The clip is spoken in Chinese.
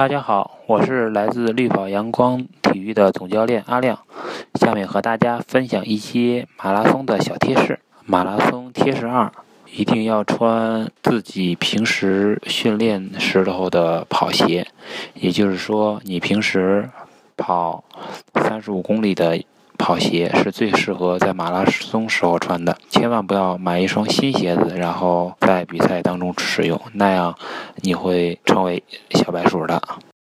大家好，我是来自绿宝阳光体育的总教练阿亮，下面和大家分享一些马拉松的小贴士。马拉松贴士二：一定要穿自己平时训练时候的跑鞋，也就是说，你平时跑三十五公里的。跑鞋是最适合在马拉松时候穿的，千万不要买一双新鞋子，然后在比赛当中使用，那样你会成为小白鼠的。